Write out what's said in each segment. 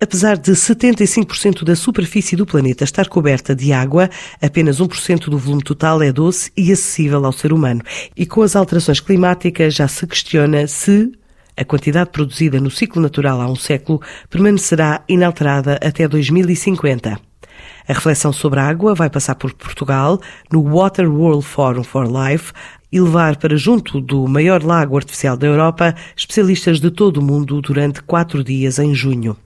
Apesar de 75% da superfície do planeta estar coberta de água, apenas 1% do volume total é doce e acessível ao ser humano. E com as alterações climáticas já se questiona se a quantidade produzida no ciclo natural há um século permanecerá inalterada até 2050. A reflexão sobre a água vai passar por Portugal no Water World Forum for Life, e levar para junto do maior lago artificial da Europa especialistas de todo o mundo durante quatro dias em junho.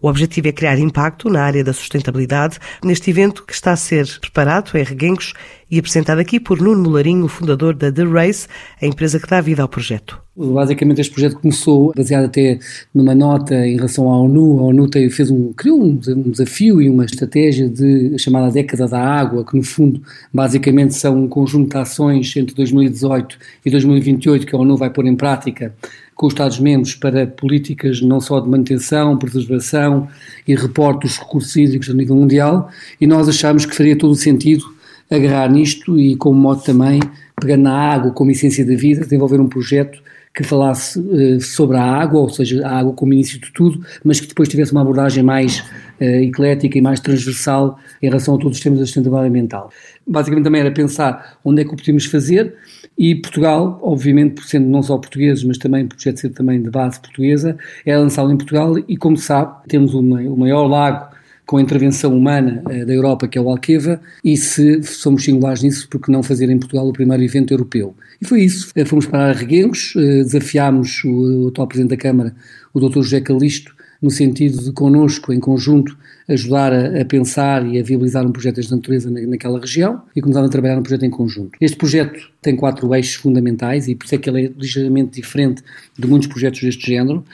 O objetivo é criar impacto na área da sustentabilidade neste evento que está a ser preparado em Reguengos e apresentado aqui por Nuno Molarinho, fundador da The Race, a empresa que dá vida ao projeto. Basicamente este projeto começou baseado até numa nota em relação à ONU. A ONU fez um, criou um, desafio e uma estratégia de chamada década da água, que no fundo basicamente são um conjunto de ações entre 2018 e 2028 que a ONU vai pôr em prática com os Estados-membros para políticas não só de manutenção, preservação e reporte dos recursos hídricos a nível mundial e nós achámos que faria todo o sentido agarrar nisto e como modo também, pegando na água como essência da vida, desenvolver um projeto que falasse uh, sobre a água, ou seja, a água como início de tudo, mas que depois tivesse uma abordagem mais uh, eclética e mais transversal em relação a todos os temas da sustentabilidade ambiental. Basicamente também era pensar onde é que o podíamos fazer e Portugal, obviamente, por sendo não só portugueses, mas também por ser também de base portuguesa, é lançá-lo em Portugal e, como sabe, temos o maior lago com a intervenção humana uh, da Europa, que é o Alqueva, e se somos singulares nisso, porque não fazer em Portugal o primeiro evento europeu? E foi isso. Uh, fomos para Reguengos, uh, desafiámos o, atual Presidente da Câmara, o Dr. José Calisto, no sentido de connosco, em conjunto, ajudar a, a, pensar e a viabilizar um projeto desta natureza na, naquela região e começar a trabalhar no projeto em conjunto. Este projeto tem quatro eixos fundamentais e por isso é que ele é ligeiramente diferente de muitos projetos deste género.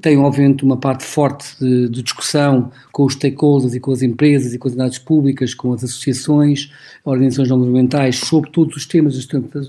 Tem, obviamente, uma parte forte de, de discussão com os stakeholders e com as empresas e com as entidades públicas, com as associações, organizações não governamentais, sobre todos os temas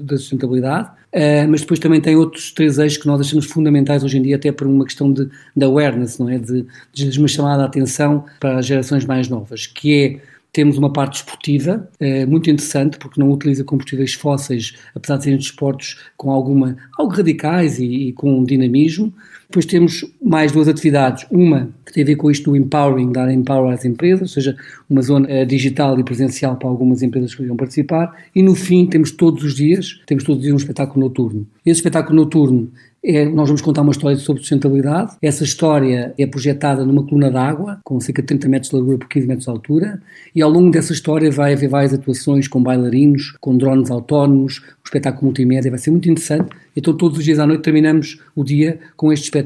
da sustentabilidade. Uh, mas depois também tem outros três eixos que nós achamos fundamentais hoje em dia, até por uma questão de, de awareness, não é? De, de uma chamada de atenção para as gerações mais novas, que é temos uma parte esportiva eh, muito interessante, porque não utiliza combustíveis fósseis, apesar de serem desportos com alguma, algo radicais e, e, com dinamismo. Depois temos mais duas atividades. Uma que tem a ver com isto do empowering, dar empower às empresas, ou seja, uma zona eh, digital e presencial para algumas empresas que queriam participar. E no fim temos todos os dias, temos todos os dias um espetáculo noturno. Esse espetáculo noturno é, nós vamos contar uma história sobre sustentabilidade. Essa história é projetada numa coluna d'água, com cerca de 30 metros de largura por 15 metros de altura, e ao longo dessa história vai haver várias atuações com bailarinos, com drones autónomos, um espetáculo multimédia, vai ser muito interessante. Então, todos os dias à noite terminamos o dia com este espetáculo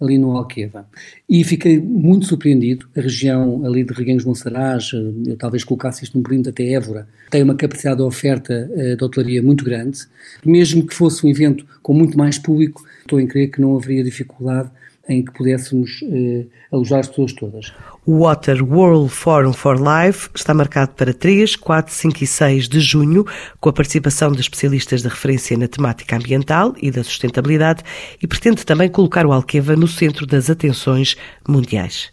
ali no Alqueva. E fiquei muito surpreendido. A região ali de Reguengos Monsaraz, eu talvez colocasse isto num período até Évora, tem uma capacidade de oferta uh, de hotelaria muito grande. Mesmo que fosse um evento com muito mais público, estou em crer que não haveria dificuldade em que pudéssemos uh, alojar as pessoas todas. O Water World Forum for Life está marcado para 3, 4, 5 e 6 de junho, com a participação de especialistas de referência na temática ambiental e da sustentabilidade e pretende também colocar o Alqueva no centro das atenções mundiais.